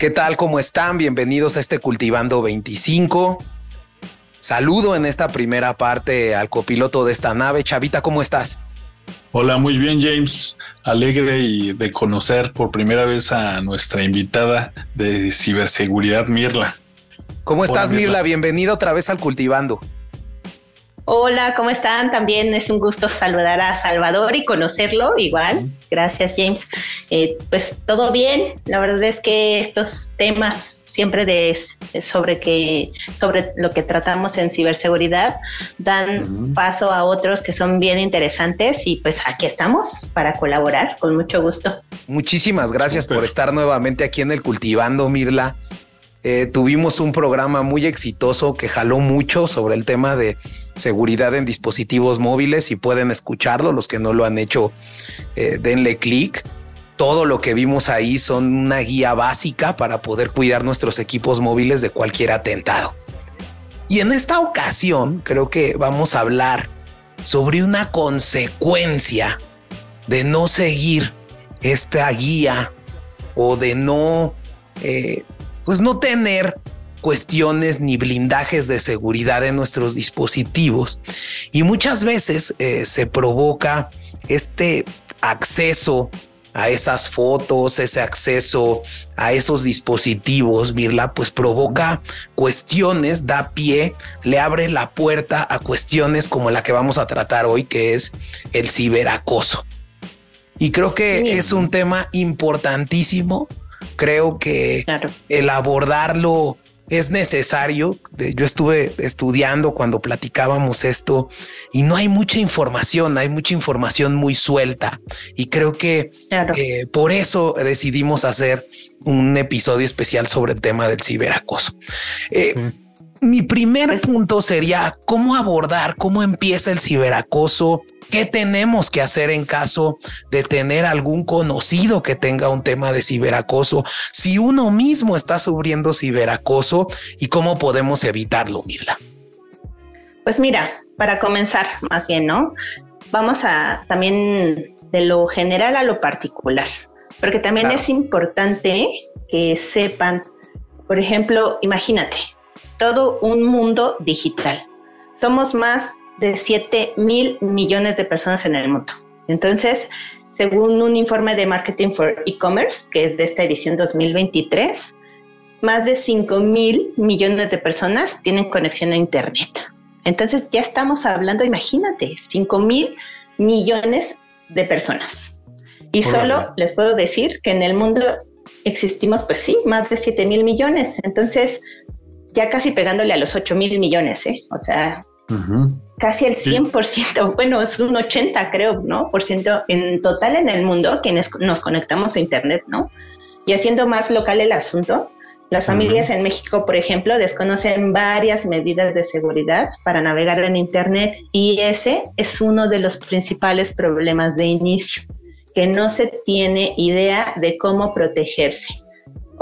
¿Qué tal? ¿Cómo están? Bienvenidos a este Cultivando 25. Saludo en esta primera parte al copiloto de esta nave. Chavita, ¿cómo estás? Hola, muy bien James. Alegre y de conocer por primera vez a nuestra invitada de ciberseguridad, Mirla. ¿Cómo estás, Mirla? Bienvenido otra vez al Cultivando. Hola, ¿cómo están? También es un gusto saludar a Salvador y conocerlo igual. Gracias, James. Eh, pues todo bien. La verdad es que estos temas siempre de, sobre que sobre lo que tratamos en ciberseguridad dan paso a otros que son bien interesantes y pues aquí estamos para colaborar con mucho gusto. Muchísimas gracias por estar nuevamente aquí en el Cultivando, Mirla. Eh, tuvimos un programa muy exitoso que jaló mucho sobre el tema de seguridad en dispositivos móviles y pueden escucharlo. Los que no lo han hecho, eh, denle clic. Todo lo que vimos ahí son una guía básica para poder cuidar nuestros equipos móviles de cualquier atentado. Y en esta ocasión creo que vamos a hablar sobre una consecuencia de no seguir esta guía o de no eh, pues no tener cuestiones ni blindajes de seguridad en nuestros dispositivos y muchas veces eh, se provoca este acceso a esas fotos, ese acceso a esos dispositivos, Mirla, pues provoca cuestiones, da pie, le abre la puerta a cuestiones como la que vamos a tratar hoy, que es el ciberacoso. Y creo que es un tema importantísimo Creo que el abordarlo es necesario. Yo estuve estudiando cuando platicábamos esto y no hay mucha información, hay mucha información muy suelta y creo que eh, por eso decidimos hacer un episodio especial sobre el tema del ciberacoso. Eh, mi primer punto sería cómo abordar, cómo empieza el ciberacoso, qué tenemos que hacer en caso de tener algún conocido que tenga un tema de ciberacoso, si uno mismo está sufriendo ciberacoso y cómo podemos evitarlo, Mirla. Pues mira, para comenzar, más bien, ¿no? Vamos a también de lo general a lo particular, porque también es importante que sepan, por ejemplo, imagínate, todo un mundo digital. Somos más de 7 mil millones de personas en el mundo. Entonces, según un informe de Marketing for E-Commerce, que es de esta edición 2023, más de 5 mil millones de personas tienen conexión a Internet. Entonces, ya estamos hablando, imagínate, 5 mil millones de personas. Y solo les puedo decir que en el mundo existimos, pues sí, más de 7 mil millones. Entonces, ya casi pegándole a los 8 mil millones, ¿eh? O sea, casi el 100%, bueno, es un 80 creo, ¿no? Por ciento en total en el mundo quienes nos conectamos a Internet, ¿no? Y haciendo más local el asunto, las familias en México, por ejemplo, desconocen varias medidas de seguridad para navegar en Internet y ese es uno de los principales problemas de inicio, que no se tiene idea de cómo protegerse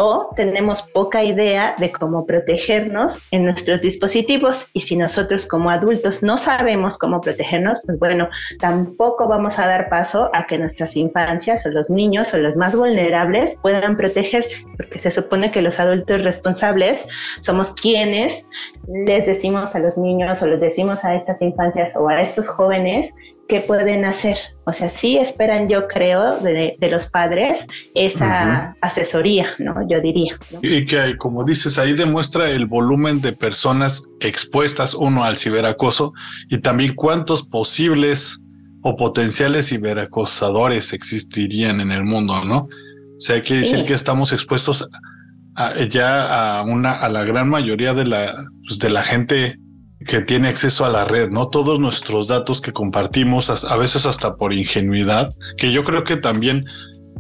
o tenemos poca idea de cómo protegernos en nuestros dispositivos. Y si nosotros como adultos no sabemos cómo protegernos, pues bueno, tampoco vamos a dar paso a que nuestras infancias o los niños o los más vulnerables puedan protegerse, porque se supone que los adultos responsables somos quienes les decimos a los niños o les decimos a estas infancias o a estos jóvenes qué pueden hacer. O sea, sí esperan, yo creo, de, los padres esa asesoría, ¿no? Yo diría. Y que, como dices, ahí demuestra el volumen de personas expuestas, uno, al ciberacoso y también cuántos posibles o potenciales ciberacosadores existirían en el mundo, ¿no? O sea, hay que decir que estamos expuestos ya a una a la gran mayoría de la pues, de la gente que tiene acceso a la red, ¿no? Todos nuestros datos que compartimos, a veces hasta por ingenuidad, que yo creo que también,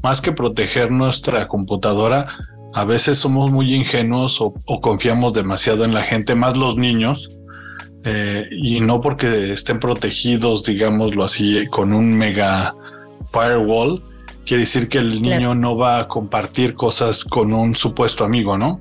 más que proteger nuestra computadora, a veces somos muy ingenuos o, confiamos demasiado en la gente, más los niños, eh, y no porque estén protegidos, digámoslo así, con un mega firewall, quiere decir que el niño no va a compartir cosas con un supuesto amigo, ¿no?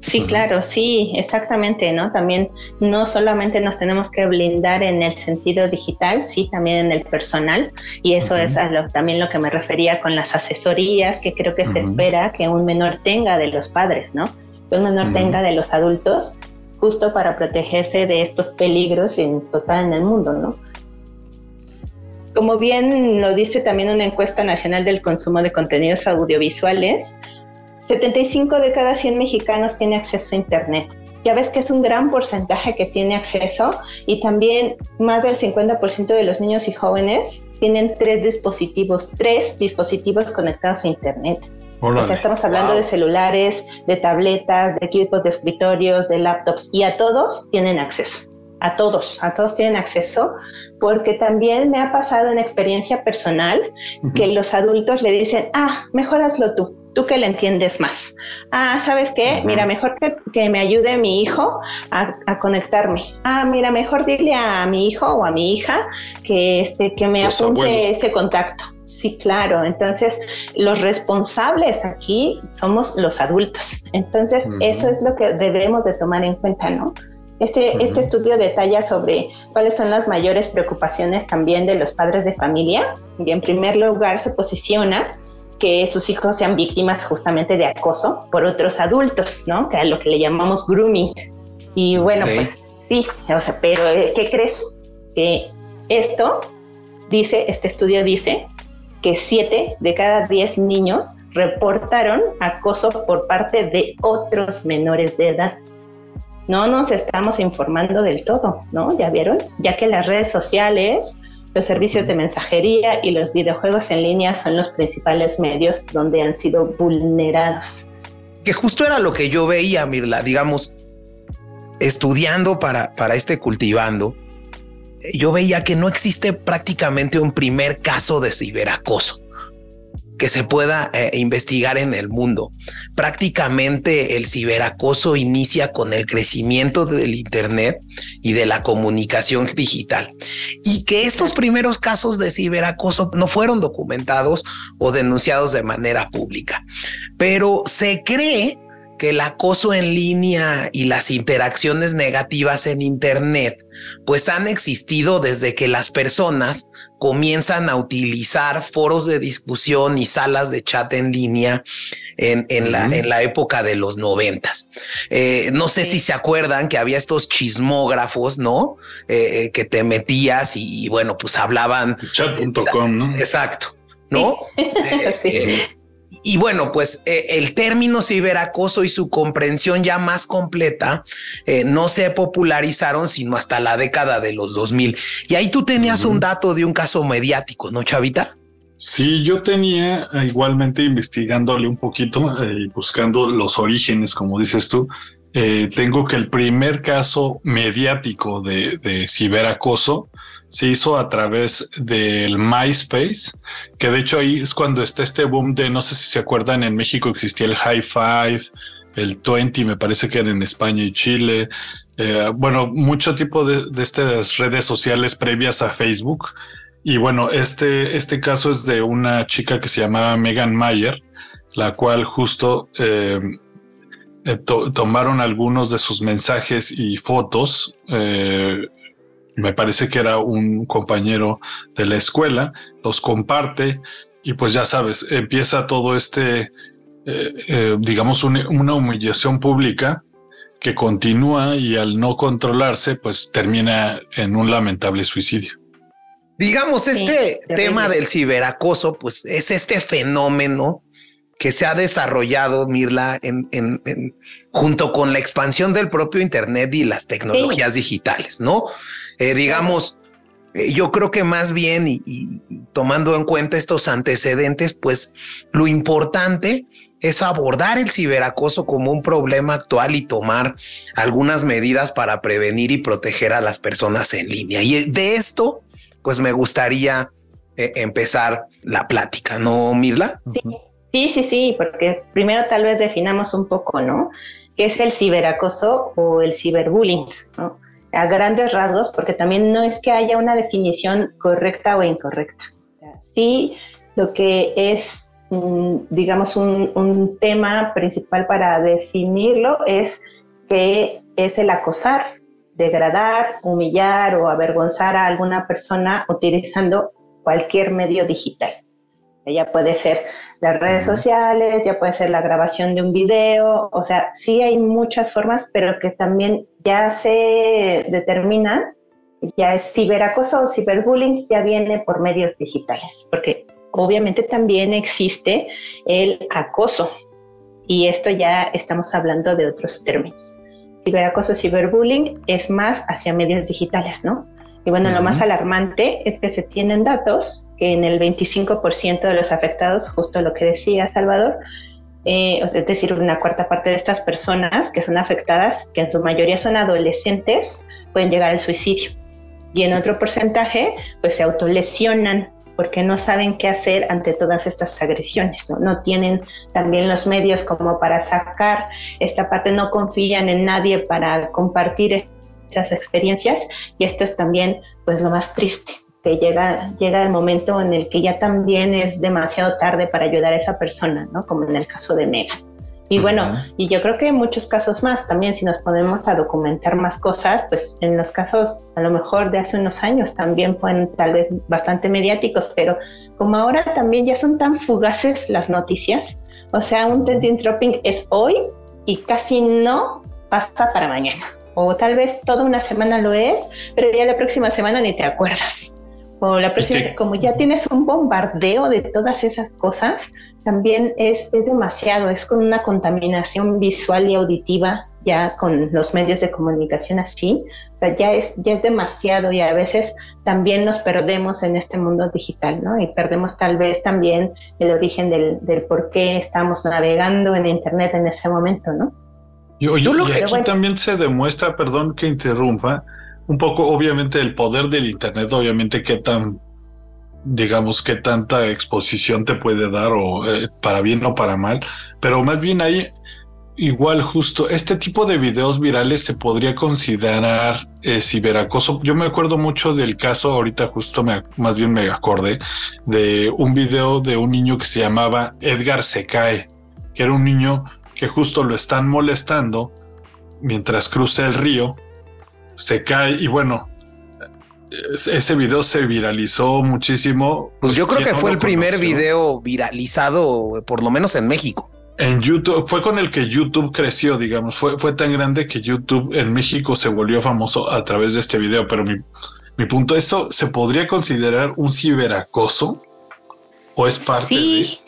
Sí, claro, sí, exactamente, ¿no? También no solamente nos tenemos que blindar en el sentido digital, sí, también en el personal, y eso es también lo que me refería con las asesorías que creo que se espera que un menor tenga de los padres, ¿no? Que un menor tenga de los adultos, justo para protegerse de estos peligros en total en el mundo, ¿no? Como bien lo dice también una encuesta nacional del consumo de contenidos audiovisuales, 75 de cada 100 mexicanos tiene acceso a Internet. Ya ves que es un gran porcentaje que tiene acceso y también más del 50% de los niños y jóvenes tienen tres dispositivos, tres dispositivos conectados a Internet. O sea, estamos hablando de celulares, de tabletas, de equipos de escritorios, de laptops y a todos tienen acceso. A todos, a todos tienen acceso, porque también me ha pasado una experiencia personal que los adultos le dicen, ah, mejor hazlo tú tú que le entiendes más. Ah, ¿sabes qué? Mira, mejor que, me ayude mi hijo a, conectarme. Ah, mira, mejor dile a mi hijo o a mi hija que, este, que me apunte ese contacto. Sí, claro. Entonces, los responsables aquí somos los adultos. Entonces, eso es lo que debemos de tomar en cuenta, ¿no? Este, este estudio detalla sobre cuáles son las mayores preocupaciones también de los padres de familia. Y en primer lugar se posiciona que sus hijos sean víctimas justamente de acoso por otros adultos, ¿no? Que a lo que le llamamos grooming. Y bueno, pues sí, o sea, pero eh, ¿qué crees? Que esto dice, este estudio dice que siete de cada diez niños reportaron acoso por parte de otros menores de edad. No nos estamos informando del todo, ¿no? ¿Ya vieron? Ya que las redes sociales los servicios de mensajería y los videojuegos en línea son los principales medios donde han sido vulnerados. Que justo era lo que yo veía, Mirla, digamos, estudiando para, para este cultivando, yo veía que no existe prácticamente un primer caso de ciberacoso que se pueda eh, investigar en el mundo. Prácticamente el ciberacoso inicia con el crecimiento del Internet y de la comunicación digital. Y que estos primeros casos de ciberacoso no fueron documentados o denunciados de manera pública. Pero se cree que el acoso en línea y las interacciones negativas en Internet pues han existido desde que las personas comienzan a utilizar foros de discusión y salas de chat en línea en, la, en la, época de los noventas. Eh, no sé si se acuerdan que había estos chismógrafos, ¿no? Eh, eh, que te metías y, bueno, pues hablaban. Chat.com, ¿no? Exacto. ¿No? sí. Y bueno, pues eh, el término ciberacoso y su comprensión ya más completa eh, no se popularizaron sino hasta la década de los 2000. Y ahí tú tenías un dato de un caso mediático, ¿no, Chavita? Sí, yo tenía eh, igualmente investigándole un poquito y buscando los orígenes, como dices tú. tengo que el primer caso mediático de, de ciberacoso se hizo a través del MySpace, que de hecho ahí es cuando está este boom de, no sé si se acuerdan, en México existía el High Five, el 20, me parece que era en España y Chile. Eh, bueno, mucho tipo de, de, estas redes sociales previas a Facebook. Y bueno, este, este caso es de una chica que se llamaba Megan Mayer, la cual justo eh, eh, tomaron algunos de sus mensajes y fotos me parece que era un compañero de la escuela, los comparte y pues ya sabes, empieza todo este, eh, eh, digamos, una, humillación pública que continúa y al no controlarse, pues termina en un lamentable suicidio. Digamos, este tema del ciberacoso, pues es este fenómeno que se ha desarrollado, Mirla, en, junto con la expansión del propio Internet y las tecnologías digitales, ¿no? Eh, digamos, eh, yo creo que más bien y, tomando en cuenta estos antecedentes, pues lo importante es abordar el ciberacoso como un problema actual y tomar algunas medidas para prevenir y proteger a las personas en línea. Y de esto, pues me gustaría eh, empezar la plática, ¿no, Mirla? Sí. Sí, sí, sí, porque primero tal vez definamos un poco, ¿no? ¿Qué es el ciberacoso o el ciberbullying? ¿no? A grandes rasgos, porque también no es que haya una definición correcta o incorrecta. O sea, sí, lo que es mm, digamos, un, tema principal para definirlo es que es el acosar, degradar, humillar o avergonzar a alguna persona utilizando cualquier medio digital. Ya puede ser las redes sociales, ya puede ser la grabación de un video, o sea, sí hay muchas formas, pero que también ya se determinan, ya es ciberacoso o ciberbullying, ya viene por medios digitales, porque obviamente también existe el acoso, y esto ya estamos hablando de otros términos. Ciberacoso, ciberbullying es más hacia medios digitales, ¿no? Y bueno, lo más alarmante es que se tienen datos que en el 25% de los afectados, justo lo que decía Salvador, eh, es decir, una cuarta parte de estas personas que son afectadas, que en su mayoría son adolescentes, pueden llegar al suicidio. Y en otro porcentaje, pues se autolesionan porque no saben qué hacer ante todas estas agresiones, ¿no? no tienen también los medios como para sacar esta parte, no confían en nadie para compartir esas experiencias y esto es también pues lo más triste, que llega, llega el momento en el que ya también es demasiado tarde para ayudar a esa persona, ¿no? Como en el caso de Megan. Y bueno, y yo creo que en muchos casos más también, si nos ponemos a documentar más cosas, pues en los casos a lo mejor de hace unos años también fueron tal vez bastante mediáticos, pero como ahora también ya son tan fugaces las noticias, o sea, un trending dropping es hoy y casi no pasa para mañana o tal vez toda una semana lo es, pero ya la próxima semana ni te acuerdas. O la próxima, como ya tienes un bombardeo de todas esas cosas, también es, es demasiado, es con una contaminación visual y auditiva ya con los medios de comunicación así, o sea, ya es, ya es demasiado y a veces también nos perdemos en este mundo digital, ¿no? Y perdemos tal vez también el origen del, del por qué estamos navegando en Internet en ese momento, ¿no? Y, aquí también se demuestra, perdón que interrumpa, un poco obviamente el poder del Internet, obviamente qué tan, digamos, qué tanta exposición te puede dar o eh, para bien o para mal, pero más bien hay igual justo este tipo de videos virales se podría considerar eh, ciberacoso. Yo me acuerdo mucho del caso, ahorita justo me, más bien me acordé de un video de un niño que se llamaba Edgar Se Cae, que era un niño que justo lo están molestando mientras cruza el río, se cae y bueno, ese video se viralizó muchísimo. Pues, yo creo que fue el primer video viralizado, por lo menos en México. En YouTube, fue con el que YouTube creció, digamos, fue, fue tan grande que YouTube en México se volvió famoso a través de este video, pero mi, mi punto, ¿eso se podría considerar un ciberacoso? ¿O es parte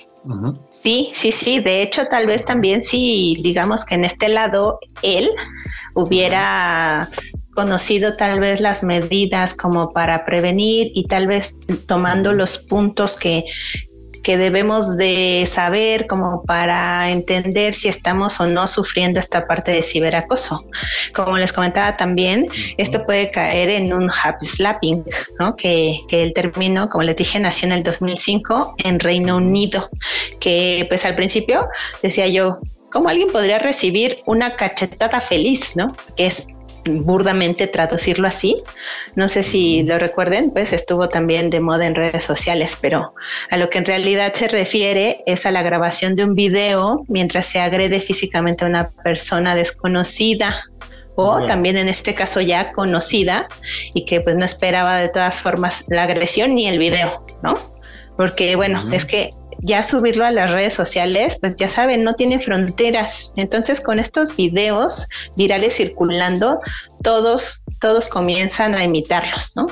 Sí, sí, sí. De hecho, tal vez también si digamos que en este lado él hubiera conocido tal vez las medidas como para prevenir y tal vez tomando los puntos que, que debemos de saber como para entender si estamos o no sufriendo esta parte de ciberacoso. Como les comentaba también, esto puede caer en un happy slapping, ¿no? que, que el término, como les dije, nació en el 2005 en Reino Unido, que pues al principio decía yo, ¿cómo alguien podría recibir una cachetada feliz, ¿no? Que es burdamente traducirlo así. No sé si lo recuerden, pues estuvo también de moda en redes sociales, pero a lo que en realidad se refiere es a la grabación de un video mientras se agrede físicamente a una persona desconocida o también en este caso ya conocida y que pues no esperaba de todas formas la agresión ni el video, ¿no? Porque bueno, es que ya subirlo a las redes sociales, pues ya saben, no tiene fronteras. Entonces, con estos videos virales circulando, todos, todos comienzan a imitarlos, ¿no?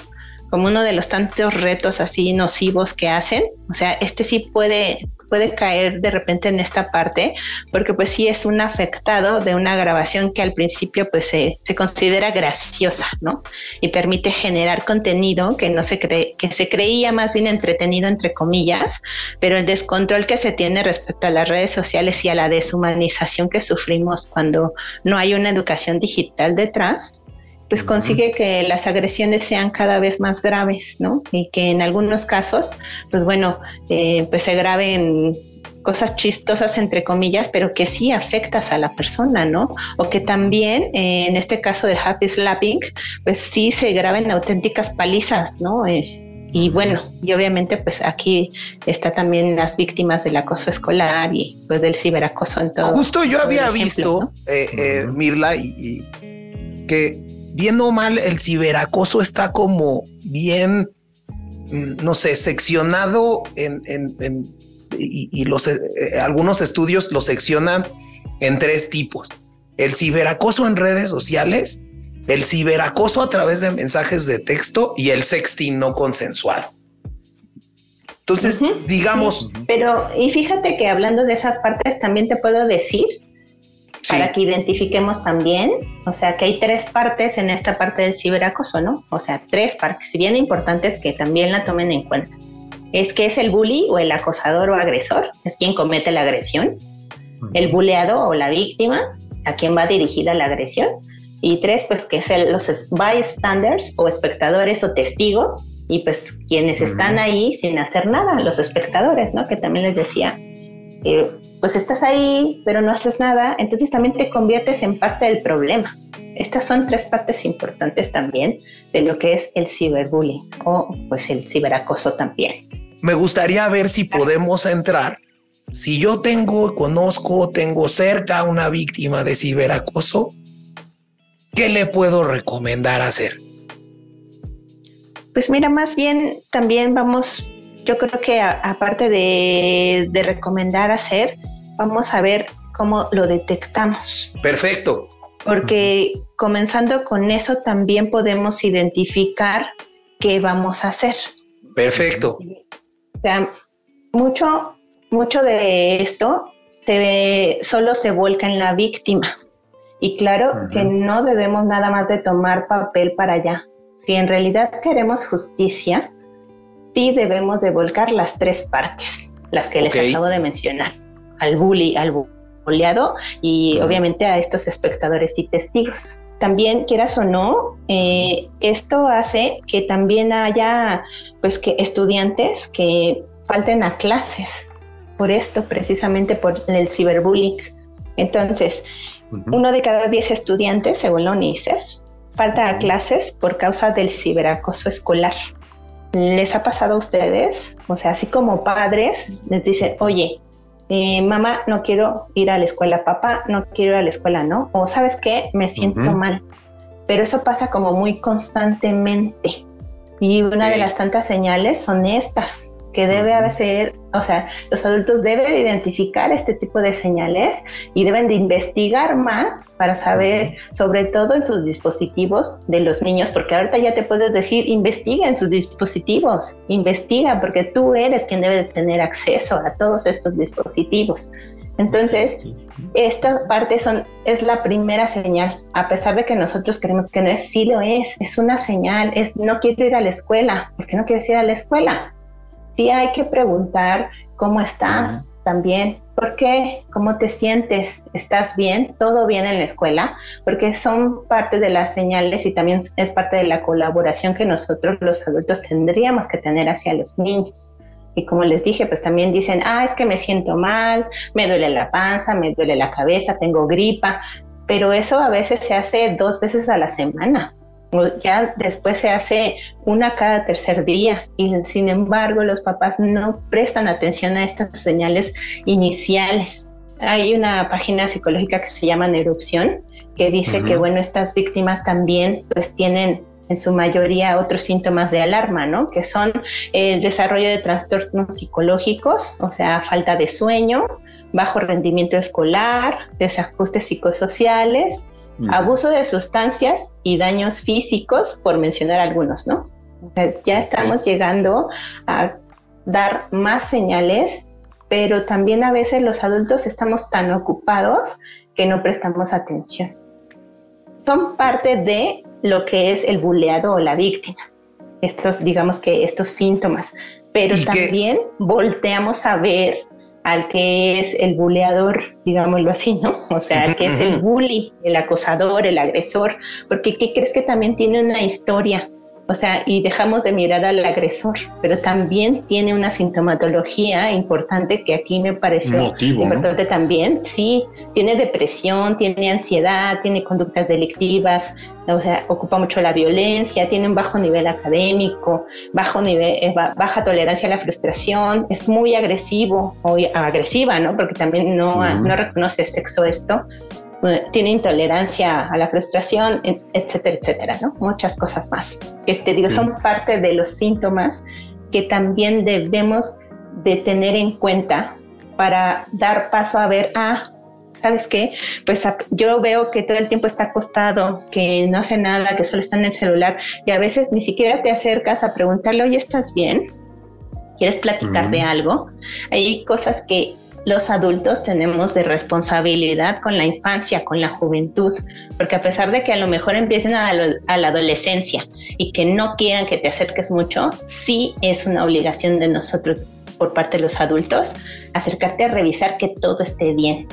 Como uno de los tantos retos así nocivos que hacen. O sea, este sí puede, puede caer de repente en esta parte, porque pues sí es un afectado de una grabación que al principio pues se, considera graciosa, ¿no? Y permite generar contenido que no se cree, que se creía más bien entretenido entre comillas, pero el descontrol que se tiene respecto a las redes sociales y a la deshumanización que sufrimos cuando no hay una educación digital detrás, pues consigue que las agresiones sean cada vez más graves, ¿no? Y que en algunos casos, pues bueno, eh, pues se graben cosas chistosas entre comillas, pero que sí afectas a la persona, ¿no? O que también eh, en este caso de Happy Slapping, pues sí se graben auténticas palizas, ¿no? Eh, y bueno, y obviamente pues aquí está también las víctimas del acoso escolar y pues del ciberacoso en todo. Justo yo había visto, eh, eh, Mirla, y, que bien o mal el ciberacoso está como bien, mm, no sé, seccionado en, y, los eh, algunos estudios lo seccionan en tres tipos. El ciberacoso en redes sociales, el ciberacoso a través de mensajes de texto y el sexting no consensuado. Entonces, digamos... pero, y fíjate que hablando de esas partes, también te puedo decir, para que identifiquemos también, o sea, que hay tres partes en esta parte del ciberacoso, ¿no? O sea, tres partes, si bien importantes que también la tomen en cuenta. Es que es el bully o el acosador o agresor, es quien comete la agresión, el buleado o la víctima, a quien va dirigida la agresión, y tres, pues que es los bystanders o espectadores o testigos y pues quienes están ahí sin hacer nada, los espectadores, ¿no? Que también les decía, pues estás ahí pero no haces nada, entonces también te conviertes en parte del problema. Estas son tres partes importantes también de lo que es el ciberbullying o pues el ciberacoso también. Me gustaría ver si podemos entrar. Si yo tengo, conozco, tengo cerca a una víctima de ciberacoso, ¿qué le puedo recomendar hacer? Pues mira, más bien también vamos, yo creo que aparte de, recomendar hacer, vamos a ver cómo lo detectamos. Perfecto. Porque comenzando con eso también podemos identificar qué vamos a hacer. Perfecto. O sea, mucho, mucho de esto se solo se vuelca en la víctima. Y claro que no debemos nada más de tomar papel para allá. Si en realidad queremos justicia, sí debemos de volcar las tres partes, las que les acabo de mencionar, al bully, al bulleado y obviamente a estos espectadores y testigos. También, quieras o no, eh, esto hace que también haya, pues, que estudiantes que falten a clases por esto, precisamente por el ciberbullying. Entonces, uno de cada diez estudiantes, según la UNICEF, falta a clases por causa del ciberacoso escolar. ¿Les ha pasado a ustedes? O sea, así como padres, les dicen, oye, eh, mamá, no quiero ir a la escuela, papá, no quiero ir a la escuela, ¿no? O sabes qué, me siento mal. Pero eso pasa como muy constantemente. Y una de las tantas señales son estas que debe hacer, o sea, los adultos deben identificar este tipo de señales y deben de investigar más para saber, sobre todo en sus dispositivos de los niños, porque ahorita ya te puedes decir, investiga en sus dispositivos, investiga, porque tú eres quien debe tener acceso a todos estos dispositivos. Entonces, esta parte son, es la primera señal, a pesar de que nosotros queremos que no es, sí lo es, es una señal, es no quiero ir a la escuela, ¿por qué no quieres ir a la escuela? Sí hay que preguntar cómo estás también, por qué, cómo te sientes, estás bien, todo bien en la escuela, porque son parte de las señales y también es parte de la colaboración que nosotros los adultos tendríamos que tener hacia los niños. Y como les dije, pues también dicen, ah, es que me siento mal, me duele la panza, me duele la cabeza, tengo gripa, pero eso a veces se hace dos veces a la semana ya después se hace una cada tercer día y sin embargo los papás no prestan atención a estas señales iniciales. Hay una página psicológica que se llama Erupción que dice que bueno, estas víctimas también pues tienen en su mayoría otros síntomas de alarma, ¿no? Que son el desarrollo de trastornos psicológicos, o sea, falta de sueño, bajo rendimiento escolar, desajustes psicosociales, abuso de sustancias y daños físicos, por mencionar algunos, ¿no? O sea, ya estamos llegando a dar más señales, pero también a veces los adultos estamos tan ocupados que no prestamos atención. Son parte de lo que es el buleado o la víctima. Estos, digamos que estos síntomas, pero también volteamos a ver al que es el buleador, digámoslo así, ¿no? O sea, al que es el bully, el acosador, el agresor, porque ¿qué crees que también tiene una historia? O sea, y dejamos de mirar al agresor, pero también tiene una sintomatología importante que aquí me pareció importante también. Sí, tiene depresión, tiene ansiedad, tiene conductas delictivas, o sea, ocupa mucho la violencia, tiene un bajo nivel académico, bajo nivel, eh, baja tolerancia a la frustración, es muy agresivo o agresiva, ¿no? Porque también no, no reconoce sexo esto tiene intolerancia a la frustración, etcétera, etcétera, ¿no? Muchas cosas más. Que te digo, son parte de los síntomas que también debemos de tener en cuenta para dar paso a ver, ah, ¿sabes qué? Pues yo veo que todo el tiempo está acostado, que no hace nada, que solo está en el celular y a veces ni siquiera te acercas a preguntarle, oye, ¿estás bien? ¿Quieres platicar de algo? Hay cosas que los adultos tenemos de responsabilidad con la infancia, con la juventud, porque a pesar de que a lo mejor empiecen a, a, la adolescencia y que no quieran que te acerques mucho, sí es una obligación de nosotros por parte de los adultos acercarte a revisar que todo esté bien,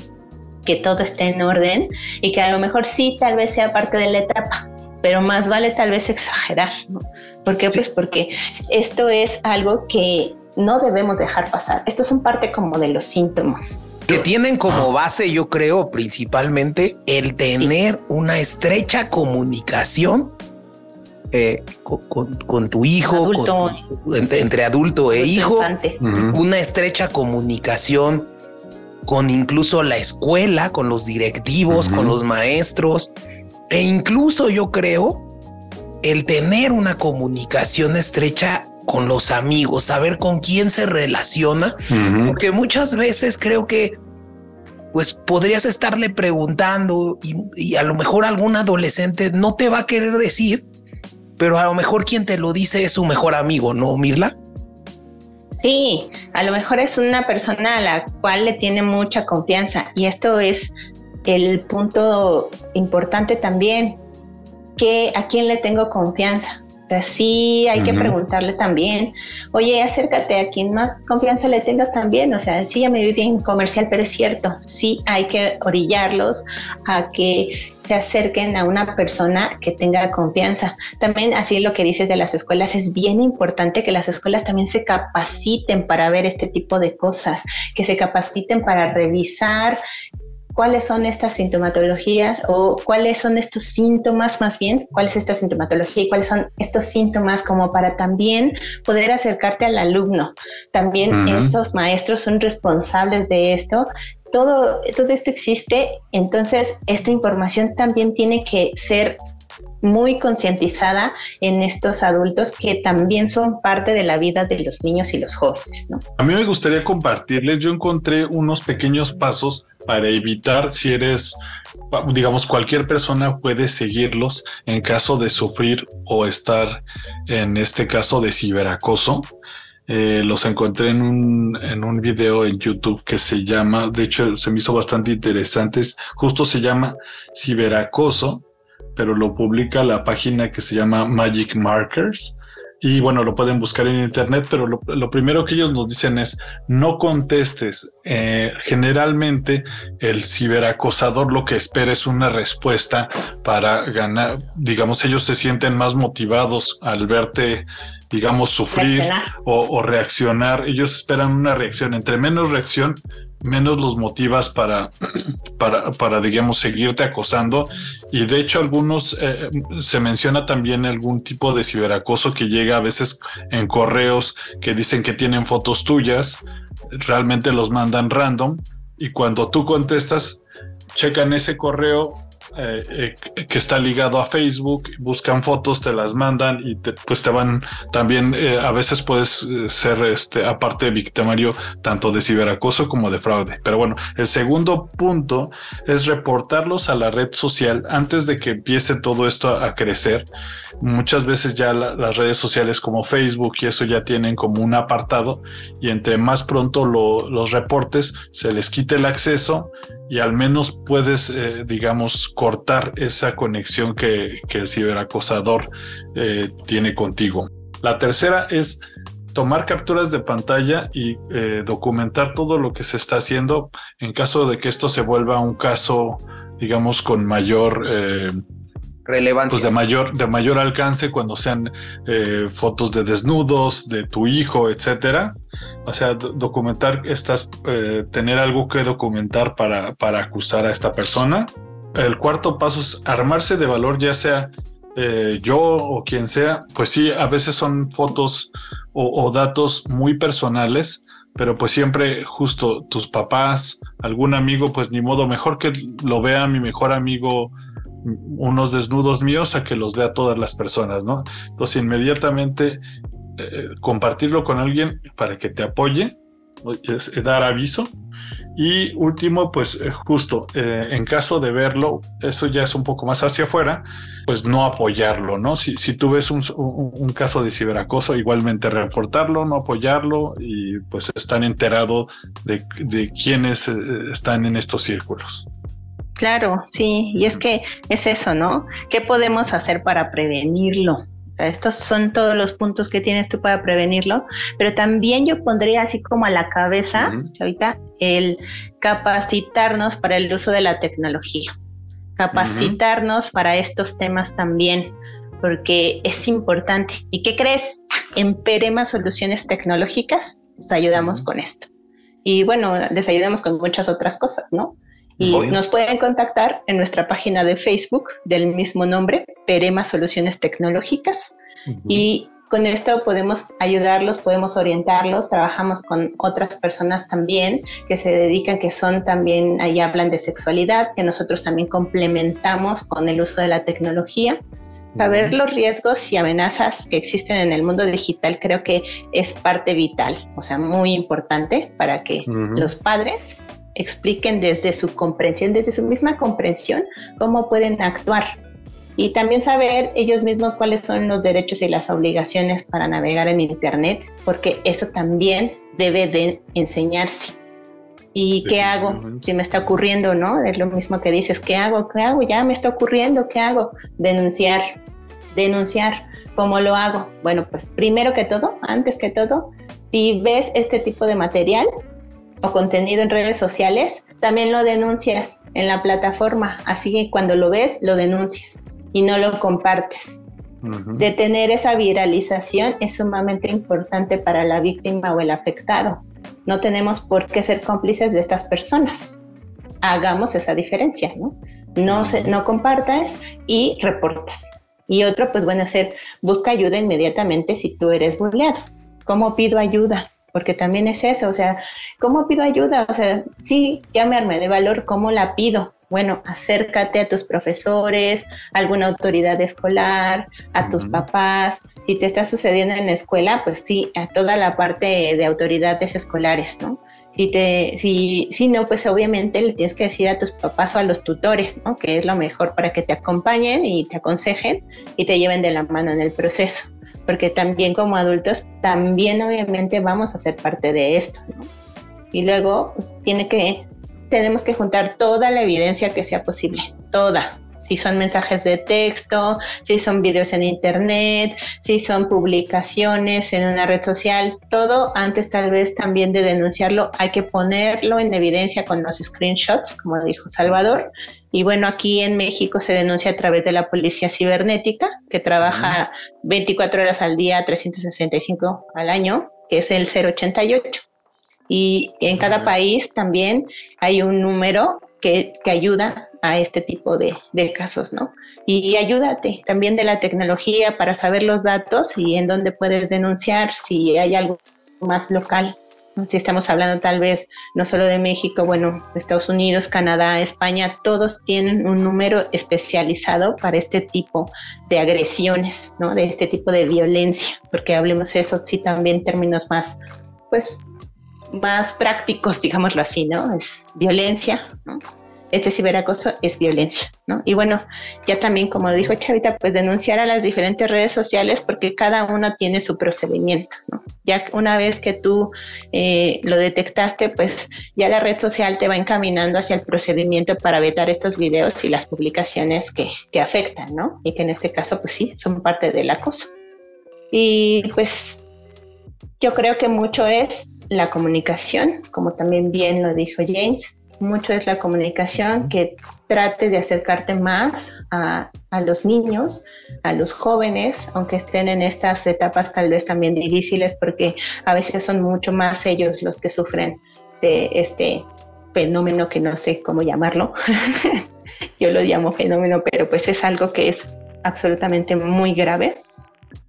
que todo esté en orden y que a lo mejor sí tal vez sea parte de la etapa, pero más vale tal vez exagerar, ¿no? ¿Por qué? Pues porque esto es algo que no debemos dejar pasar. Esto son parte como de los síntomas. Que tienen como base, yo creo, principalmente el tener una estrecha comunicación eh, con, tu hijo, entre, adulto e hijo, una estrecha comunicación con incluso la escuela, con los directivos, con los maestros, e incluso yo creo el tener una comunicación estrecha con los amigos, saber con quién se relaciona, porque muchas veces creo que pues podrías estarle preguntando y, a lo mejor algún adolescente no te va a querer decir, pero a lo mejor quien te lo dice es su mejor amigo, ¿no, Mirla? Sí, a lo mejor es una persona a la cual le tiene mucha confianza y esto es el punto importante también, que a quién le tengo confianza. Sea, sí hay que preguntarle también, oye, acércate a quien más confianza le tengas también. O sea, sí ya me vi bien comercial, pero es cierto, sí hay que orillarlos a que se acerquen a una persona que tenga confianza. También así lo que dices de las escuelas, es bien importante que las escuelas también se capaciten para ver este tipo de cosas, que se capaciten para revisar cuáles son estas sintomatologías o cuáles son estos síntomas más bien, cuál es esta sintomatología y cuáles son estos síntomas como para también poder acercarte al alumno. También estos maestros son responsables de esto. Todo, todo esto existe, entonces esta información también tiene que ser muy concientizada en estos adultos que también son parte de la vida de los niños y los jóvenes. A mí me gustaría compartirles, yo encontré unos pequeños pasos para evitar si eres, digamos, cualquier persona puede seguirlos en caso de sufrir o estar en este caso de ciberacoso. Eh, los encontré en un, en un video en YouTube que se llama, de hecho se me hizo bastante interesante, justo se llama ciberacoso, pero lo publica la página que se llama Magic Markers y bueno, lo pueden buscar en internet, pero lo, primero que ellos nos dicen es no contestes. Eh, generalmente el ciberacosador lo que espera es una respuesta para ganar, digamos, ellos se sienten más motivados al verte, digamos, sufrir o, o reaccionar. Ellos esperan una reacción. Entre menos reacción, menos los motivas para, para, digamos, seguirte acosando. Y de hecho, algunos eh, se menciona también algún tipo de ciberacoso que llega a veces en correos que dicen que tienen fotos tuyas, realmente los mandan random. Y cuando tú contestas, checan ese correo eh, eh, que está ligado a Facebook, buscan fotos, te las mandan y pues te van también, eh, a veces puedes ser este, aparte victimario tanto de ciberacoso como de fraude. Pero bueno, el segundo punto es reportarlos a la red social antes de que empiece todo esto a, crecer. Muchas veces ya las redes sociales como Facebook y eso ya tienen como un apartado y entre más pronto los reportes se les quite el acceso y al menos puedes, eh, digamos, cortar esa conexión que, el ciberacosador eh, tiene contigo. La tercera es tomar capturas de pantalla y eh, documentar todo lo que se está haciendo en caso de que esto se vuelva un caso, digamos, con mayor relevancia. Pues de mayor, de mayor alcance cuando sean eh, fotos de desnudos, de tu hijo, etcétera. O sea, documentar estas, eh, tener algo que documentar para, para acusar a esta persona. El cuarto paso es armarse de valor, ya sea eh, yo o quien sea, pues sí, a veces son fotos o, o, datos muy personales, pero pues siempre justo tus papás, algún amigo, pues ni modo, mejor que lo vea mi mejor amigo unos desnudos míos a que los vea todas las personas, ¿no? Entonces inmediatamente eh, compartirlo con alguien para que te apoye, es dar aviso. Y último, pues eh, justo eh, en caso de verlo, eso ya es un poco más hacia afuera, pues no apoyarlo, ¿no? Si, si tú ves un, un, caso de ciberacoso, igualmente reportarlo, no apoyarlo y pues están enterados de, de quiénes están en estos círculos. Claro, sí, y es que es eso, ¿no? ¿Qué podemos hacer para prevenirlo? O sea, estos son todos los puntos que tienes tú para prevenirlo, pero también yo pondría así como a la cabeza, ahorita, el capacitarnos para el uso de la tecnología, capacitarnos para estos temas también, porque es importante. ¿Y qué crees? En Perema Soluciones Tecnológicas les ayudamos con esto. Y bueno, les ayudamos con muchas otras cosas, ¿no? Y nos pueden contactar en nuestra página de Facebook del mismo nombre, Perema Soluciones Tecnológicas. Y con esto podemos ayudarlos, podemos orientarlos. Trabajamos con otras personas también que se dedican, que son también, ahí hablan de sexualidad, que nosotros también complementamos con el uso de la tecnología. Saber los riesgos y amenazas que existen en el mundo digital creo que es parte vital, o sea, muy importante para que los padres expliquen desde su comprensión, desde su misma comprensión, cómo pueden actuar. Y también saber ellos mismos cuáles son los derechos y las obligaciones para navegar en Internet, porque eso también debe de enseñarse. ¿Y qué hago? Si me está ocurriendo, ¿no? Es lo mismo que dices, ¿qué hago? ¿Qué hago? Ya me está ocurriendo, ¿qué hago? Denunciar, denunciar. ¿Cómo lo hago? Bueno, pues primero que todo, antes que todo, si ves este tipo de material, o contenido en redes sociales, también lo denuncias en la plataforma. Así que cuando lo ves, lo denuncias y no lo compartes. Detener esa viralización es sumamente importante para la víctima o el afectado. No tenemos por qué ser cómplices de estas personas. Hagamos esa diferencia, ¿no? No, se, no compartas y reportas. Y otro, pues bueno, hacer, busca ayuda inmediatamente si tú eres burleado. ¿Cómo pido ayuda? Porque también es eso, o sea, ¿cómo pido ayuda? O sea, sí, ya me armé de valor, ¿cómo la pido? Bueno, acércate a tus profesores, a alguna autoridad escolar, a tus papás. Si te está sucediendo en la escuela, pues sí, a toda la parte de autoridades escolares, ¿no? Si, te, si, si no, pues obviamente le tienes que decir a tus papás o a los tutores, ¿no? Que es lo mejor para que te acompañen y te aconsejen y te lleven de la mano en el proceso porque también como adultos, también obviamente vamos a ser parte de esto, ¿no? Y luego pues, tiene que, tenemos que juntar toda la evidencia que sea posible, toda, si son mensajes de texto, si son videos en internet, si son publicaciones en una red social, todo antes tal vez también de denunciarlo hay que ponerlo en evidencia con los screenshots, como dijo Salvador. Y bueno, aquí en México se denuncia a través de la Policía Cibernética, que trabaja 24 horas al día, 365 al año, que es el 088. Y en cada país también hay un número que, que ayuda a este tipo de, de, casos, ¿no? Y ayúdate también de la tecnología para saber los datos y en dónde puedes denunciar si hay algo más local. Si estamos hablando tal vez no solo de México, bueno, Estados Unidos, Canadá, España, todos tienen un número especializado para este tipo de agresiones, ¿no? De este tipo de violencia, porque hablemos eso sí también términos más, pues, más prácticos, digámoslo así, ¿no? Es violencia, ¿no? Este ciberacoso es violencia, ¿no? Y bueno, ya también, como dijo Chavita, pues denunciar a las diferentes redes sociales porque cada una tiene su procedimiento. Ya una vez que tú eh, lo detectaste, pues ya la red social te va encaminando hacia el procedimiento para vetar estos videos y las publicaciones que, que afectan, ¿no? Y que en este caso, pues sí, son parte del acoso. Y pues yo creo que mucho es la comunicación, como también bien lo dijo James, mucho es la comunicación, que trates de acercarte más a, a, los niños, a los jóvenes, aunque estén en estas etapas tal vez también difíciles, porque a veces son mucho más ellos los que sufren de este fenómeno que no sé cómo llamarlo. Yo lo llamo fenómeno, pero pues es algo que es absolutamente muy grave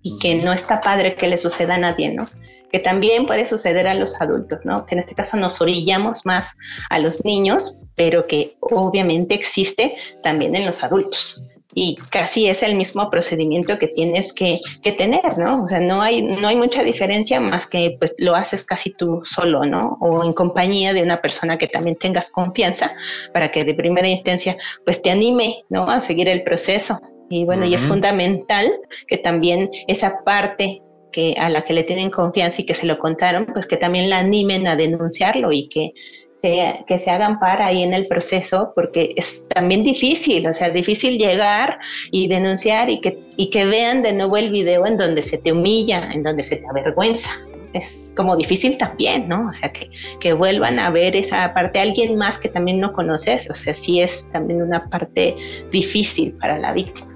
y que no está padre que le suceda a nadie, ¿no? Que también puede suceder a los adultos, ¿no? Que en este caso nos orillamos más a los niños, pero que obviamente existe también en los adultos. Y casi es el mismo procedimiento que tienes que, que, tener, ¿no? O sea, no hay, no hay mucha diferencia más que pues lo haces casi tú solo, ¿no? O en compañía de una persona que también tengas confianza para que de primera instancia pues te anime, ¿no? A seguir el proceso. Y bueno, y es fundamental que también esa parte que a la que le tienen confianza y que se lo contaron, pues que también la animen a denunciarlo y que se, que se hagan para ahí en el proceso, porque es también difícil, o sea, difícil llegar y denunciar y que, y que vean de nuevo el video en donde se te humilla, en donde se te avergüenza. Es como difícil también, ¿no? O sea, que, que vuelvan a ver esa parte, alguien más que también no conoces, o sea, sí es también una parte difícil para la víctima.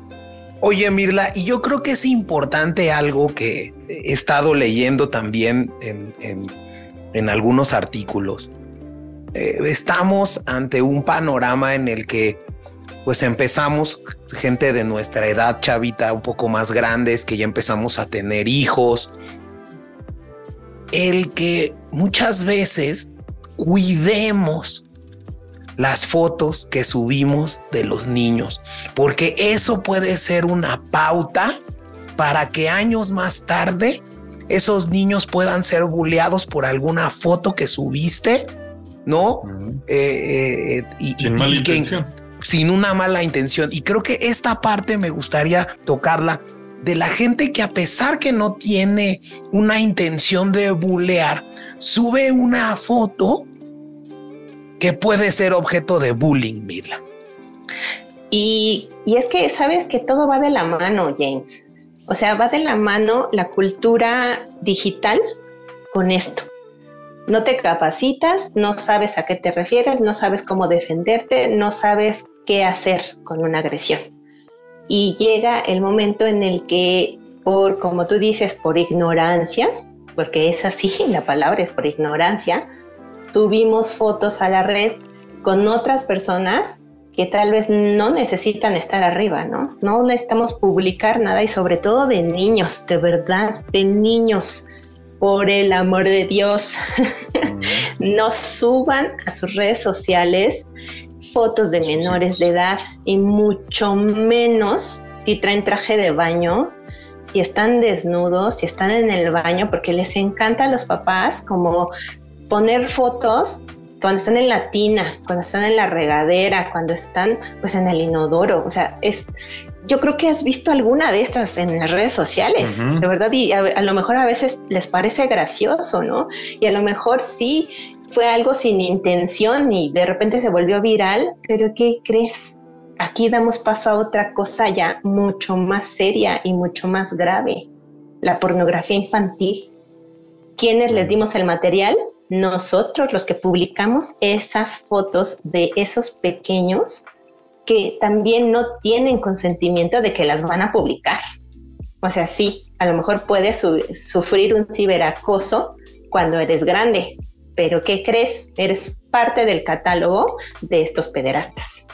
Oye, Mirla, y yo creo que es importante algo que he estado leyendo también en, algunos artículos. Eh, estamos ante un panorama en el que pues empezamos, gente de nuestra edad, chavita, un poco más grandes, que ya empezamos a tener hijos. El que muchas veces cuidemos las fotos que subimos de los niños, porque eso puede ser una pauta para que años más tarde esos niños puedan ser bulleados por alguna foto que subiste, ¿no? Eh, eh, y, sin mala intención. sin una mala intención. Y creo que esta parte me gustaría tocarla de la gente que a pesar que no tiene una intención de bullear, sube una foto que puede ser objeto de bullying, Mirla. Y, y, es que sabes que todo va de la mano, James. O sea, va de la mano la cultura digital con esto. No te capacitas, no sabes a qué te refieres, no sabes cómo defenderte, no sabes qué hacer con una agresión. Y llega el momento en el que, por, como tú dices, por ignorancia, porque es así, la palabra es por ignorancia, subimos fotos a la red con otras personas que tal vez no necesitan estar arriba, ¿no? No necesitamos publicar nada y sobre todo de niños, de verdad, de niños. Por el amor de Dios, no suban a sus redes sociales fotos de menores de edad y mucho menos si traen traje de baño, si están desnudos, si están en el baño, porque les encanta a los papás como poner fotos cuando están en la tina, cuando están en la regadera, cuando están pues en el inodoro, o sea, es yo creo que has visto alguna de estas en las redes sociales, de verdad, y a, lo mejor a veces les parece gracioso, ¿no? Y a lo mejor sí fue algo sin intención y de repente se volvió viral, pero ¿qué crees? Aquí damos paso a otra cosa ya mucho más seria y mucho más grave, la pornografía infantil. ¿Quiénes les dimos el material? Nosotros los que publicamos esas fotos de esos pequeños que también no tienen consentimiento de que las van a publicar. O sea, sí, a lo mejor puedes sufrir un ciberacoso cuando eres grande, pero ¿qué crees? Eres parte del catálogo de estos pederastas.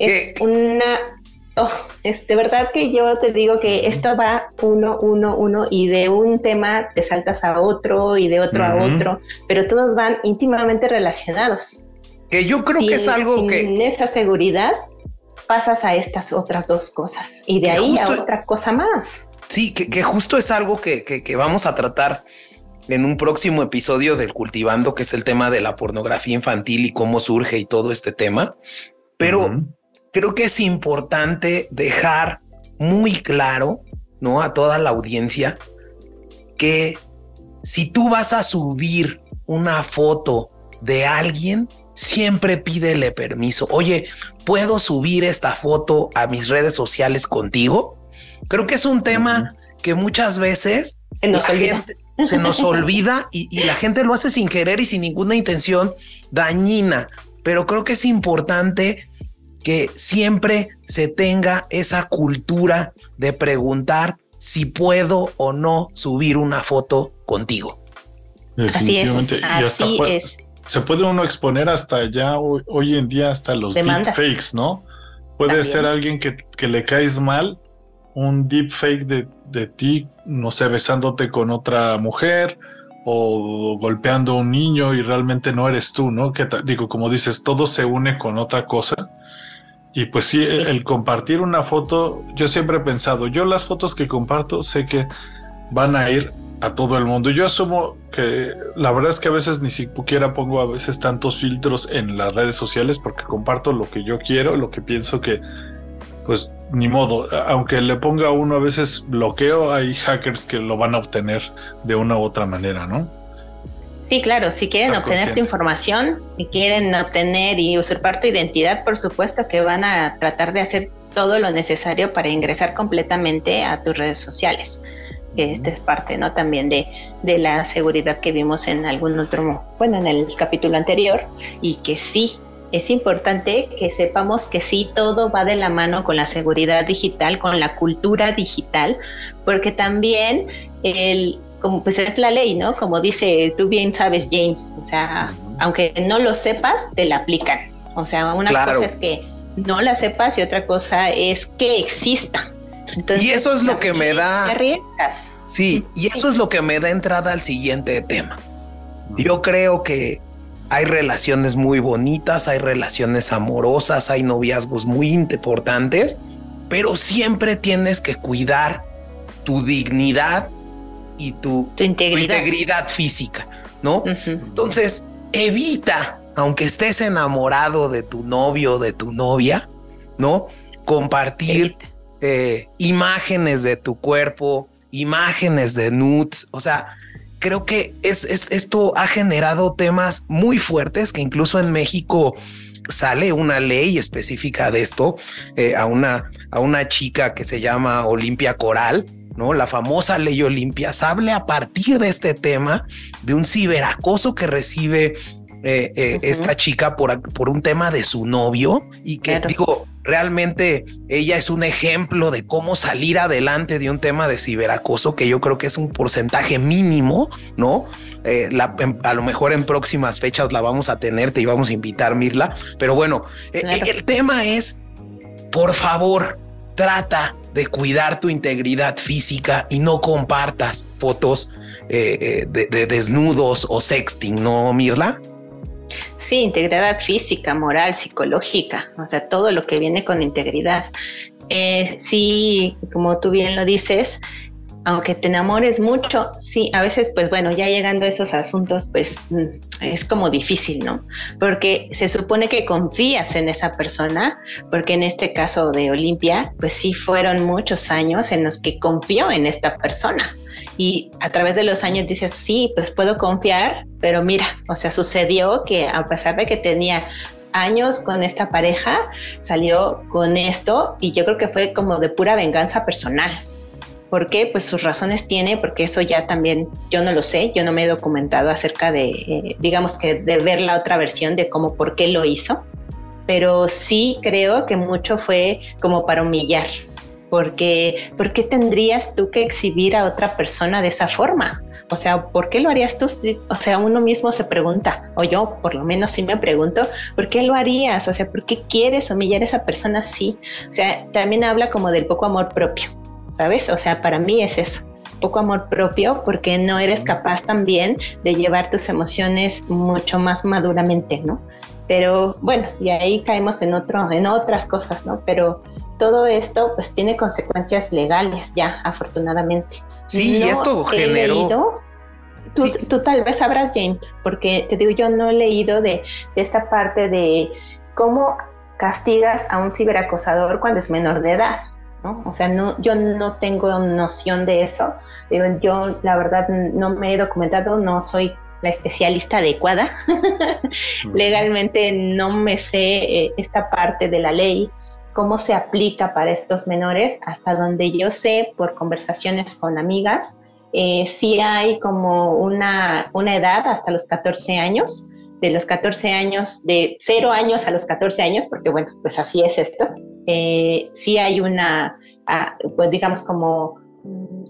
Es una Oh, es de verdad que yo te digo que esto va uno, uno, uno y de un tema te saltas a otro y de otro a otro, pero todos van íntimamente relacionados. Que yo creo que es algo que... En esa seguridad pasas a estas otras dos cosas y de ahí a otra cosa más. Sí, que, justo es algo que, que, vamos a tratar en un próximo episodio del Cultivando, que es el tema de la pornografía infantil y cómo surge y todo este tema. Pero creo que es importante dejar muy claro, ¿no? A toda la audiencia que si tú vas a subir una foto de alguien, siempre pídele permiso. Oye, ¿puedo subir esta foto a mis redes sociales contigo? Creo que es un tema que muchas veces se nos olvida, se nos olvida y, y la gente lo hace sin querer y sin ninguna intención dañina pero creo que es importante que siempre se tenga esa cultura de preguntar si puedo o no subir una foto contigo. Definitivamente. Así es. Se puede uno exponer hasta ya hoy, en día hasta los deepfakes, ¿no? Puede ser alguien que, que, le caes mal, un deepfake de, de ti, no sé, besándote con otra mujer o golpeando a un niño y realmente no eres tú, ¿no? Que digo, como dices, todo se une con otra cosa. Y pues sí, el, compartir una foto, yo siempre he pensado, yo las fotos que comparto sé que van a ir a todo el mundo. Yo asumo que la verdad es que a veces ni siquiera pongo a veces tantos filtros en las redes sociales porque comparto lo que yo quiero, lo que pienso que pues ni modo, aunque le ponga uno a veces bloqueo, hay hackers que lo van a obtener de una u otra manera, ¿no? Sí, claro, si quieren obtener tu información y quieren obtener y usurpar tu identidad, por supuesto que van a tratar de hacer todo lo necesario para ingresar completamente a tus redes sociales. Que esta es parte, ¿no? También de, de la seguridad que vimos en algún otro, bueno, en el capítulo anterior, y que sí, es importante que sepamos que sí, todo va de la mano con la seguridad digital, con la cultura digital, porque también el, como pues es la ley, ¿no? Como dice, tú bien sabes, James, o sea, aunque no lo sepas, te la aplican. O sea, una cosa es que no la sepas y otra cosa es que exista. y eso es lo que me da... arriesgas. Sí, y eso es lo que me da entrada al siguiente tema. Yo creo que hay relaciones muy bonitas, hay relaciones amorosas, hay noviazgos muy importantes, pero siempre tienes que cuidar tu dignidad y tu, integridad. física, ¿no? Entonces, evita, aunque estés enamorado de tu novio o de tu novia, ¿no? Compartir eh, imágenes de tu cuerpo, imágenes de nudes, o sea, creo que es, esto ha generado temas muy fuertes que incluso en México sale una ley específica de esto eh, a una a una chica que se llama Olimpia Coral, ¿no? La famosa ley Olimpia sale a partir de este tema de un ciberacoso que recibe eh, eh, esta chica por, por un tema de su novio y que digo, realmente ella es un ejemplo de cómo salir adelante de un tema de ciberacoso que yo creo que es un porcentaje mínimo, ¿no? Eh, a lo mejor en próximas fechas la vamos a tener, te íbamos a invitar, Mirla, pero bueno, el tema es, por favor, trata de cuidar tu integridad física y no compartas fotos eh, de desnudos o sexting, ¿no, Mirla? Sí, integridad física, moral, psicológica, o sea, todo lo que viene con integridad. Eh, sí, como tú bien lo dices, aunque te enamores mucho, sí, a veces, pues bueno, ya llegando a esos asuntos, pues mm, es como difícil, ¿no? Porque se supone que confías en esa persona, porque en este caso de Olimpia, pues sí fueron muchos años en los que confió en esta persona. Y a través de los años dices, sí, pues puedo confiar, pero mira, o sea, sucedió que a pesar de que tenía años con esta pareja, salió con esto y yo creo que fue como de pura venganza personal, ¿Por qué? Pues sus razones tiene, porque eso ya también yo no lo sé, yo no me he documentado acerca de, eh, digamos que de ver la otra versión de cómo, por qué lo hizo, pero sí creo que mucho fue como para humillar, porque ¿por qué tendrías tú que exhibir a otra persona de esa forma? O sea, ¿por qué lo harías tú? O sea, uno mismo se pregunta, o yo por lo menos sí me pregunto, ¿por qué lo harías? O sea, ¿por qué quieres humillar a esa persona así? O sea, también habla como del poco amor propio ¿sabes? O sea, para mí es eso, poco amor propio porque no eres capaz también de llevar tus emociones mucho más maduramente, ¿no? Pero bueno, y ahí caemos en otro, en otras cosas, ¿no? Pero todo esto pues tiene consecuencias legales ya, afortunadamente. Sí, y esto generó... tú, tú, tal vez sabrás, James, porque te digo, yo no he leído de, de esta parte de cómo castigas a un ciberacosador cuando es menor de edad. O sea, no, yo no tengo noción de eso. Yo, la verdad, no me he documentado, no soy la especialista adecuada. Legalmente no me sé eh, esta parte de la ley, cómo se aplica para estos menores, hasta donde yo sé por conversaciones con amigas, eh, sí hay como una, una edad hasta los 14 años de los 14 años, de 0 años a los 14 años, porque bueno, pues así es esto, eh, sí hay una, pues digamos como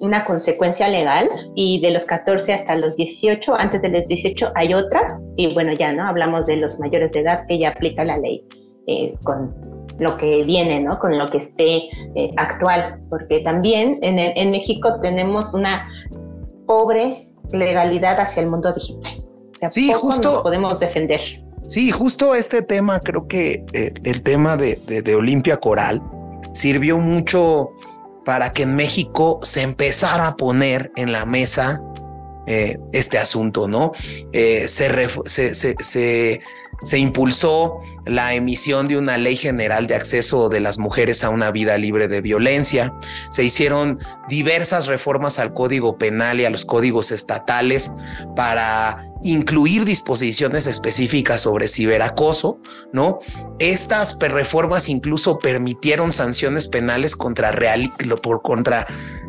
una consecuencia legal y de los 14 hasta los 18, antes de los 18 hay otra y bueno, ya no hablamos de los mayores de edad que ya aplica la ley eh, con lo que viene, ¿no? Con lo que esté eh, actual, porque también en, en México tenemos una pobre legalidad hacia el mundo digital. Sí, justo. Nos podemos defender. Sí, justo este tema, creo que eh, el tema de, de, Olimpia Coral sirvió mucho para que en México se empezara a poner en la mesa eh, este asunto, ¿no? Eh, se, se, se, se impulsó la emisión de una ley general de acceso de las mujeres a una vida libre de violencia. Se hicieron diversas reformas al Código Penal y a los códigos estatales para incluir disposiciones específicas sobre ciberacoso, ¿no? Estas reformas incluso permitieron sanciones penales contra, real, por, contra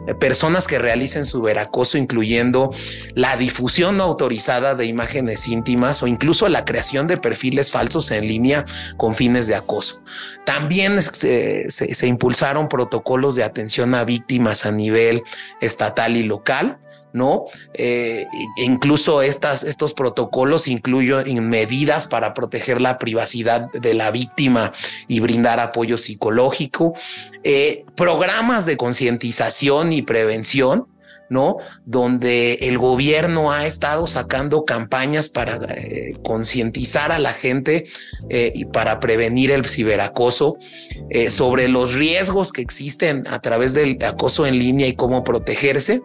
eh, personas que realicen ciberacoso, incluyendo la difusión no autorizada de imágenes íntimas o incluso la creación de perfiles falsos en línea con fines de acoso. También se, se impulsaron protocolos de atención a víctimas a nivel estatal y local ¿no? Eh, incluso estas, estos protocolos incluyen medidas para proteger la privacidad de la víctima y brindar apoyo psicológico, eh, programas de concientización y prevención ¿no? Donde el gobierno ha estado sacando campañas para eh, concientizar a la gente eh, y para prevenir el ciberacoso, eh, sobre los riesgos que existen a través del acoso en línea y cómo protegerse.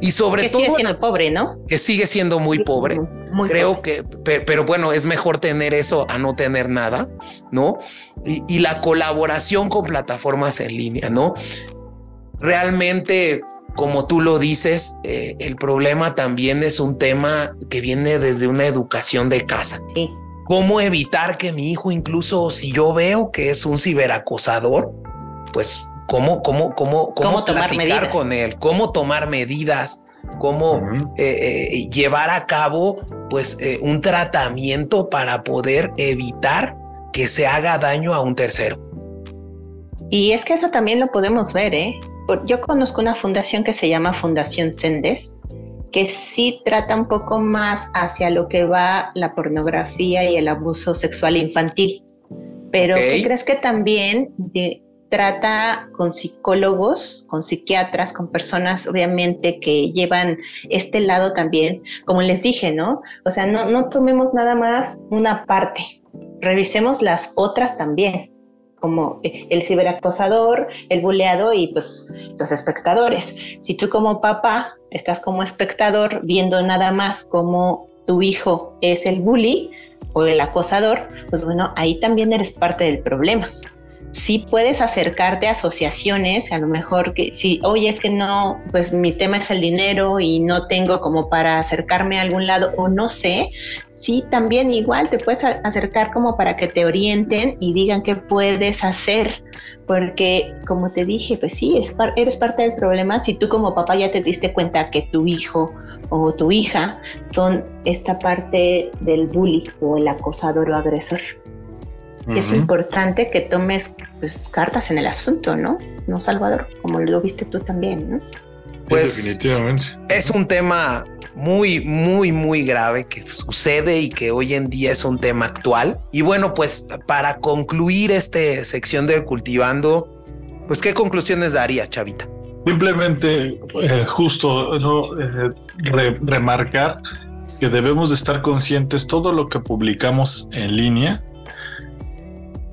Y sobre todo. Que sigue siendo pobre, ¿no? Que sigue siendo muy pobre. Creo que, pero, bueno, es mejor tener eso a no tener nada, ¿no? Y, y la colaboración con plataformas en línea, ¿no? Realmente como tú lo dices, eh, el problema también es un tema que viene desde una educación de casa. Sí. ¿Cómo evitar que mi hijo, incluso si yo veo que es un ciberacosador, pues cómo, cómo, cómo, cómo, platicar con él, cómo tomar medidas, cómo eh, eh, llevar a cabo pues un tratamiento para poder evitar que se haga daño a un tercero. Y es que eso también lo podemos ver, ¿eh? Yo conozco una fundación que se llama Fundación Sendes, que sí trata un poco más hacia lo que va la pornografía y el abuso sexual infantil. Pero ¿qué crees que también trata con psicólogos, con psiquiatras, con personas obviamente que llevan este lado también, como les dije, ¿no? O sea, no, no tomemos nada más una parte, revisemos las otras también como el ciberacosador, el buleado y pues los espectadores. Si tú como papá estás como espectador viendo nada más como tu hijo es el bully o el acosador, pues bueno, ahí también eres parte del problema sí puedes acercarte a asociaciones, a lo mejor que si, oye, es que no, pues mi tema es el dinero y no tengo como para acercarme a algún lado o no sé, sí también igual te puedes acercar como para que te orienten y digan qué puedes hacer, porque como te dije, pues sí, es eres parte del problema si tú como papá ya te diste cuenta que tu hijo o tu hija son esta parte del bully o el acosador o agresor es importante que tomes pues, cartas en el asunto, ¿no? No, Salvador, como lo viste tú también, ¿no? Pues definitivamente. Es un tema muy, muy, muy grave que sucede y que hoy en día es un tema actual. Y bueno, pues para concluir esta sección del cultivando, pues ¿qué conclusiones daría, Chavita? Simplemente, eh, justo eh, remarcar que debemos de estar conscientes todo lo que publicamos en línea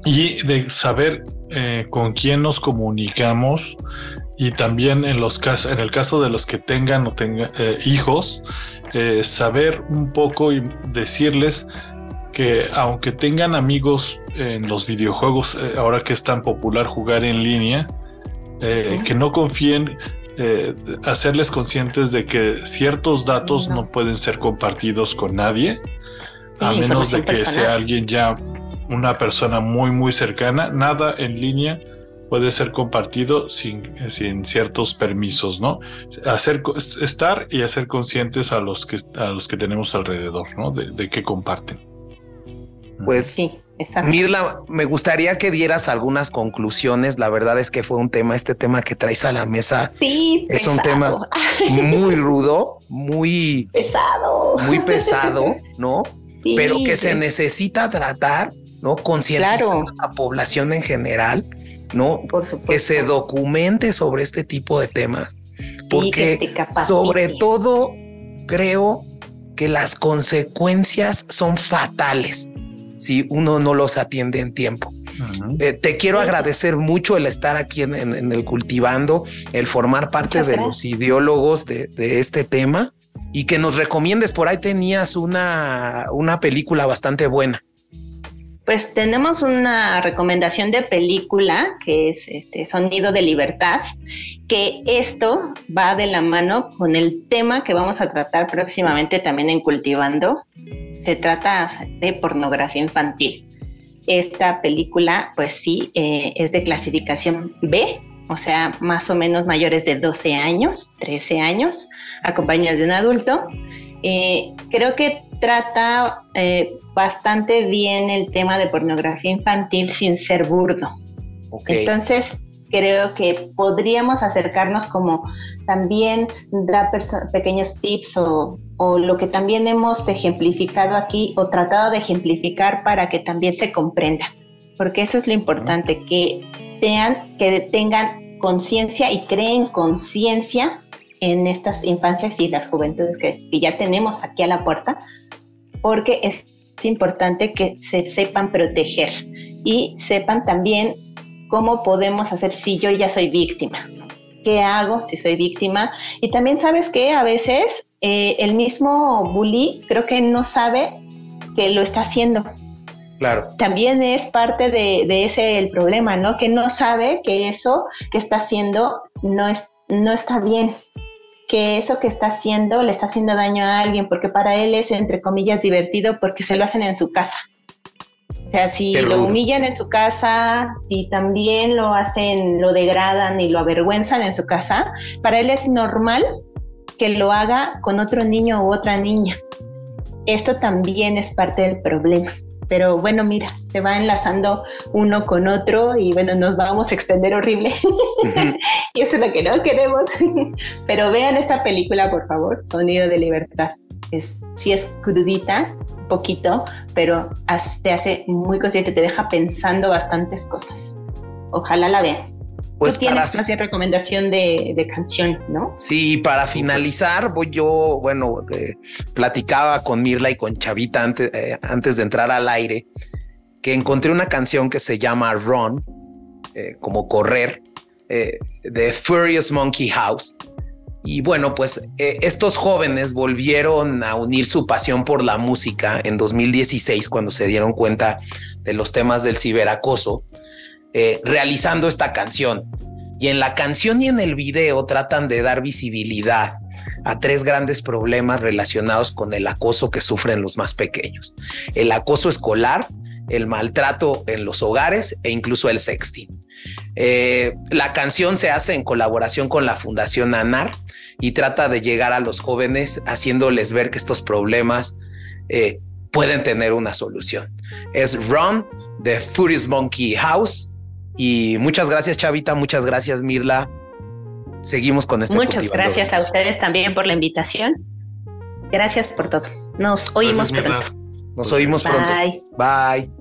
y de saber eh, con quién nos comunicamos y también en los casos, en el caso de los que tengan o tengan eh, hijos, eh, saber un poco y decirles que aunque tengan amigos en los videojuegos, ahora que es tan popular jugar en línea, que no confíen, hacerles conscientes de que ciertos datos no, pueden ser compartidos con nadie, a menos de que sea alguien ya una persona muy, muy cercana, nada en línea puede ser compartido sin, sin ciertos permisos, ¿no? Hacer, estar y hacer conscientes a los que, a los que tenemos alrededor, ¿no? De, qué comparten. Pues sí. Exacto. Mirla, me gustaría que dieras algunas conclusiones. La verdad es que fue un tema, este tema que traes a la mesa. Sí, es un tema muy rudo, muy pesado, muy pesado, ¿no? Pero que se necesita tratar, ¿no? Concientizar a la población en general, ¿no? Por supuesto. Que se documente sobre este tipo de temas. Porque sobre todo creo que las consecuencias son fatales si uno no los atiende en tiempo. Eh, te quiero agradecer mucho el estar aquí en, el cultivando, el formar parte de los ideólogos de, este tema y que nos recomiendes. Por ahí tenías una, una película bastante buena. Pues tenemos una recomendación de película que es este Sonido de Libertad, que esto va de la mano con el tema que vamos a tratar próximamente también en Cultivando. Se trata de pornografía infantil. Esta película, pues sí, eh, es de clasificación B, o sea, más o menos mayores de 12 años, 13 años, acompañados de un adulto. Eh, creo que trata eh, bastante bien el tema de pornografía infantil sin ser burdo. Entonces, creo que podríamos acercarnos como también dar pequeños tips o, lo que también hemos ejemplificado aquí o tratado de ejemplificar para que también se comprenda. Porque eso es lo importante, que, que tengan conciencia y creen conciencia en estas infancias y las juventudes que, ya tenemos aquí a la puerta, porque es, importante que se sepan proteger y sepan también cómo podemos hacer si yo ya soy víctima. ¿Qué hago si soy víctima? Y también sabes que a veces eh, el mismo bully creo que no sabe que lo está haciendo. Claro. También es parte de, de, ese el problema, ¿no? Que no sabe que eso que está haciendo no, es, no está bien que eso que está haciendo le está haciendo daño a alguien, porque para él es, entre comillas, divertido porque se lo hacen en su casa. O sea, si lo humillan en su casa, si también lo hacen, lo degradan y lo avergüenzan en su casa, para él es normal que lo haga con otro niño u otra niña. Esto también es parte del problema pero bueno, mira, se va enlazando uno con otro y bueno, nos vamos a extender horrible. y eso es lo que no queremos. pero vean esta película, por favor, Sonido de Libertad. Es, sí es crudita, poquito, pero te hace muy consciente, te deja pensando bastantes cosas. Ojalá la vean. Pues Tú tienes más bien recomendación de, canción, ¿no? Sí, para finalizar, voy yo, bueno, platicaba con Mirla y con Chavita antes, eh, antes de entrar al aire, que encontré una canción que se llama Run, eh, como correr, eh, de Furious Monkey House. Y bueno, pues estos jóvenes volvieron a unir su pasión por la música en 2016 cuando se dieron cuenta de los temas del ciberacoso eh, realizando esta canción. Y en la canción y en el video tratan de dar visibilidad a tres grandes problemas relacionados con el acoso que sufren los más pequeños. El acoso escolar, el maltrato en los hogares e incluso el sexting. Eh, la canción se hace en colaboración con la Fundación ANAR y trata de llegar a los jóvenes haciéndoles ver que estos problemas eh, pueden tener una solución. Es Run, The Furious Monkey House y muchas gracias, Chavita. Muchas gracias, Mirla. Seguimos con este. Muchas gracias a ustedes también por la invitación. Gracias por todo. Nos oímos pronto. Nos oímos pronto. Bye.